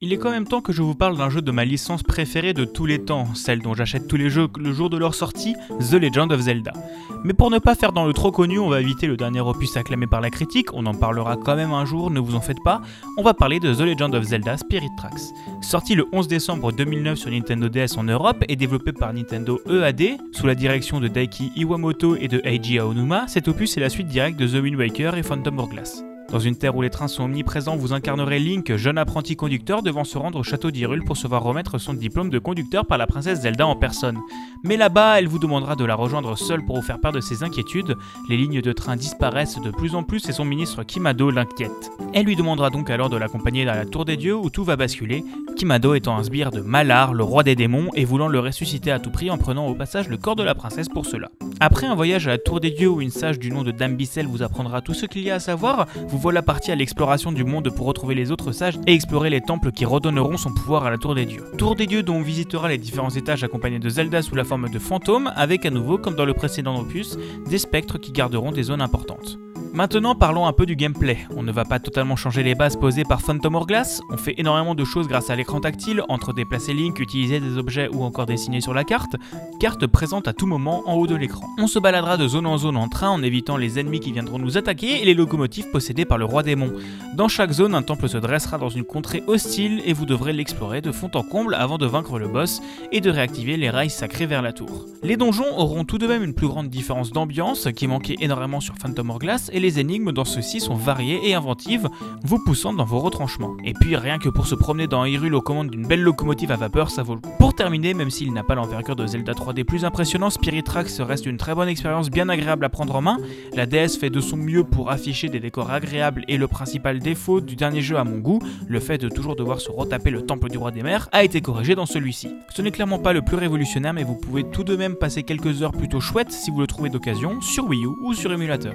Il est quand même temps que je vous parle d'un jeu de ma licence préférée de tous les temps, celle dont j'achète tous les jeux le jour de leur sortie, The Legend of Zelda. Mais pour ne pas faire dans le trop connu, on va éviter le dernier opus acclamé par la critique, on en parlera quand même un jour, ne vous en faites pas, on va parler de The Legend of Zelda Spirit Tracks. Sorti le 11 décembre 2009 sur Nintendo DS en Europe et développé par Nintendo EAD, sous la direction de Daiki Iwamoto et de Eiji Aonuma, cet opus est la suite directe de The Wind Waker et Phantom Hourglass. Dans une terre où les trains sont omniprésents, vous incarnerez Link, jeune apprenti conducteur devant se rendre au château d'Hyrule pour se voir remettre son diplôme de conducteur par la princesse Zelda en personne. Mais là-bas, elle vous demandera de la rejoindre seule pour vous faire part de ses inquiétudes. Les lignes de train disparaissent de plus en plus et son ministre Kimado l'inquiète. Elle lui demandera donc alors de l'accompagner dans la tour des dieux où tout va basculer, Kimado étant un sbire de Malar, le roi des démons, et voulant le ressusciter à tout prix en prenant au passage le corps de la princesse pour cela. Après un voyage à la tour des dieux où une sage du nom de Dame Bissell vous apprendra tout ce qu'il y a à savoir, vous voilà parti à l'exploration du monde pour retrouver les autres sages et explorer les temples qui redonneront son pouvoir à la Tour des Dieux. Tour des Dieux dont on visitera les différents étages accompagnés de Zelda sous la forme de fantômes, avec à nouveau, comme dans le précédent opus, des spectres qui garderont des zones importantes. Maintenant parlons un peu du gameplay. On ne va pas totalement changer les bases posées par Phantom Hourglass, on fait énormément de choses grâce à l'écran tactile, entre déplacer Link, utiliser des objets ou encore dessiner sur la carte, carte présente à tout moment en haut de l'écran. On se baladera de zone en zone en train en évitant les ennemis qui viendront nous attaquer et les locomotives possédées par le roi démon. Dans chaque zone, un temple se dressera dans une contrée hostile et vous devrez l'explorer de fond en comble avant de vaincre le boss et de réactiver les rails sacrés vers la tour. Les donjons auront tout de même une plus grande différence d'ambiance qui manquait énormément sur Phantom Hourglass et les énigmes dans ceux-ci sont variées et inventives, vous poussant dans vos retranchements. Et puis rien que pour se promener dans Hyrule aux commandes d'une belle locomotive à vapeur, ça vaut le coup. Pour terminer, même s'il n'a pas l'envergure de Zelda 3D plus impressionnant, Spirit Tracks reste une très bonne expérience bien agréable à prendre en main. La DS fait de son mieux pour afficher des décors agréables et le principal défaut du dernier jeu à mon goût, le fait de toujours devoir se retaper le temple du roi des mers, a été corrigé dans celui-ci. Ce n'est clairement pas le plus révolutionnaire mais vous pouvez tout de même passer quelques heures plutôt chouettes si vous le trouvez d'occasion sur Wii U ou sur émulateur.